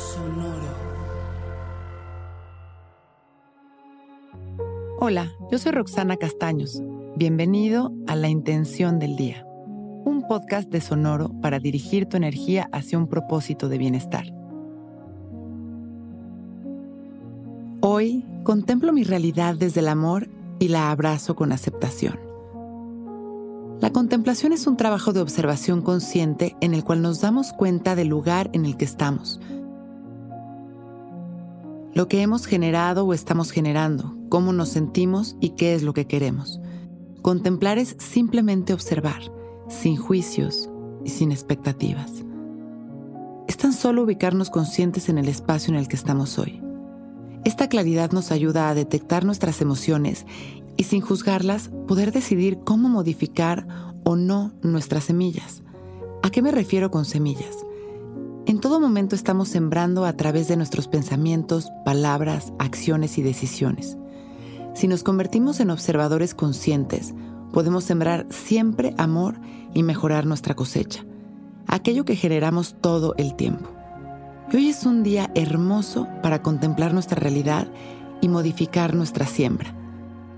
Sonoro. Hola, yo soy Roxana Castaños. Bienvenido a La Intención del Día, un podcast de Sonoro para dirigir tu energía hacia un propósito de bienestar. Hoy contemplo mi realidad desde el amor y la abrazo con aceptación. La contemplación es un trabajo de observación consciente en el cual nos damos cuenta del lugar en el que estamos, lo que hemos generado o estamos generando, cómo nos sentimos y qué es lo que queremos. Contemplar es simplemente observar, sin juicios y sin expectativas. Es tan solo ubicarnos conscientes en el espacio en el que estamos hoy. Esta claridad nos ayuda a detectar nuestras emociones y sin juzgarlas poder decidir cómo modificar o no nuestras semillas. ¿A qué me refiero con semillas? Todo momento estamos sembrando a través de nuestros pensamientos, palabras, acciones y decisiones. Si nos convertimos en observadores conscientes, podemos sembrar siempre amor y mejorar nuestra cosecha, aquello que generamos todo el tiempo. Hoy es un día hermoso para contemplar nuestra realidad y modificar nuestra siembra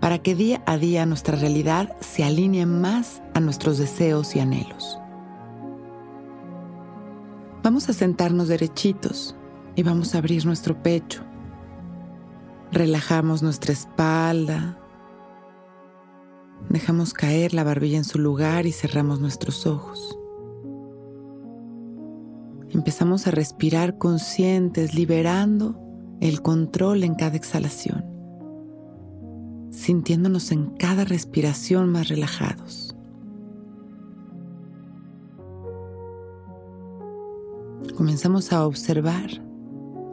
para que día a día nuestra realidad se alinee más a nuestros deseos y anhelos. Vamos a sentarnos derechitos y vamos a abrir nuestro pecho. Relajamos nuestra espalda. Dejamos caer la barbilla en su lugar y cerramos nuestros ojos. Empezamos a respirar conscientes, liberando el control en cada exhalación sintiéndonos en cada respiración más relajados. Comenzamos a observar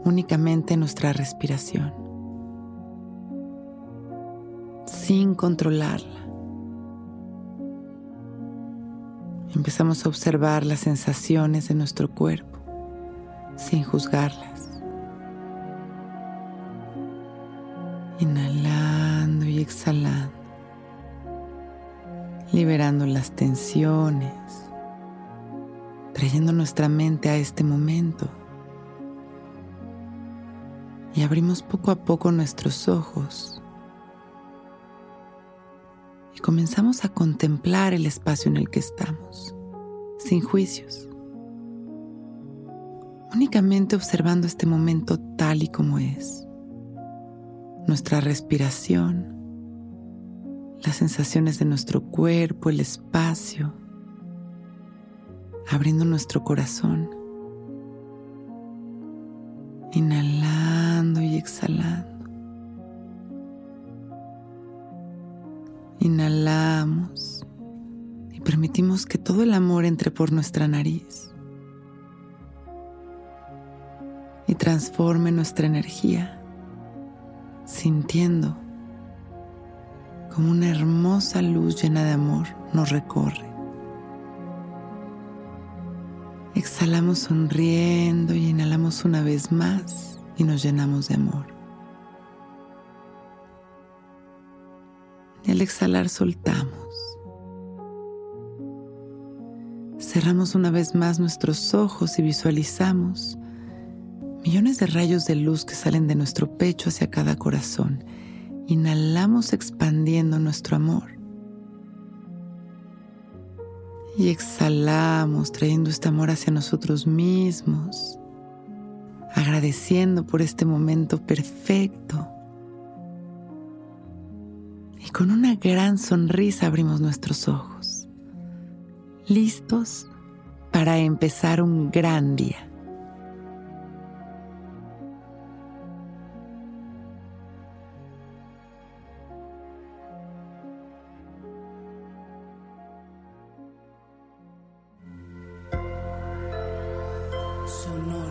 únicamente nuestra respiración, sin controlarla. Empezamos a observar las sensaciones de nuestro cuerpo, sin juzgarlas. Inhalando y exhalando. Liberando las tensiones. Trayendo nuestra mente a este momento. Y abrimos poco a poco nuestros ojos. Y comenzamos a contemplar el espacio en el que estamos, sin juicios. Únicamente observando este momento tal y como es nuestra respiración, las sensaciones de nuestro cuerpo, el espacio, abriendo nuestro corazón, inhalando y exhalando. Inhalamos y permitimos que todo el amor entre por nuestra nariz y transforme nuestra energía sintiendo como una hermosa luz llena de amor nos recorre. Exhalamos sonriendo y inhalamos una vez más y nos llenamos de amor. Y al exhalar soltamos. Cerramos una vez más nuestros ojos y visualizamos millones de rayos de luz que salen de nuestro pecho hacia cada corazón. Inhalamos expandiendo nuestro amor. Y exhalamos trayendo este amor hacia nosotros mismos, agradeciendo por este momento perfecto. Y con una gran sonrisa abrimos nuestros ojos, listos para empezar un gran día. Sonora.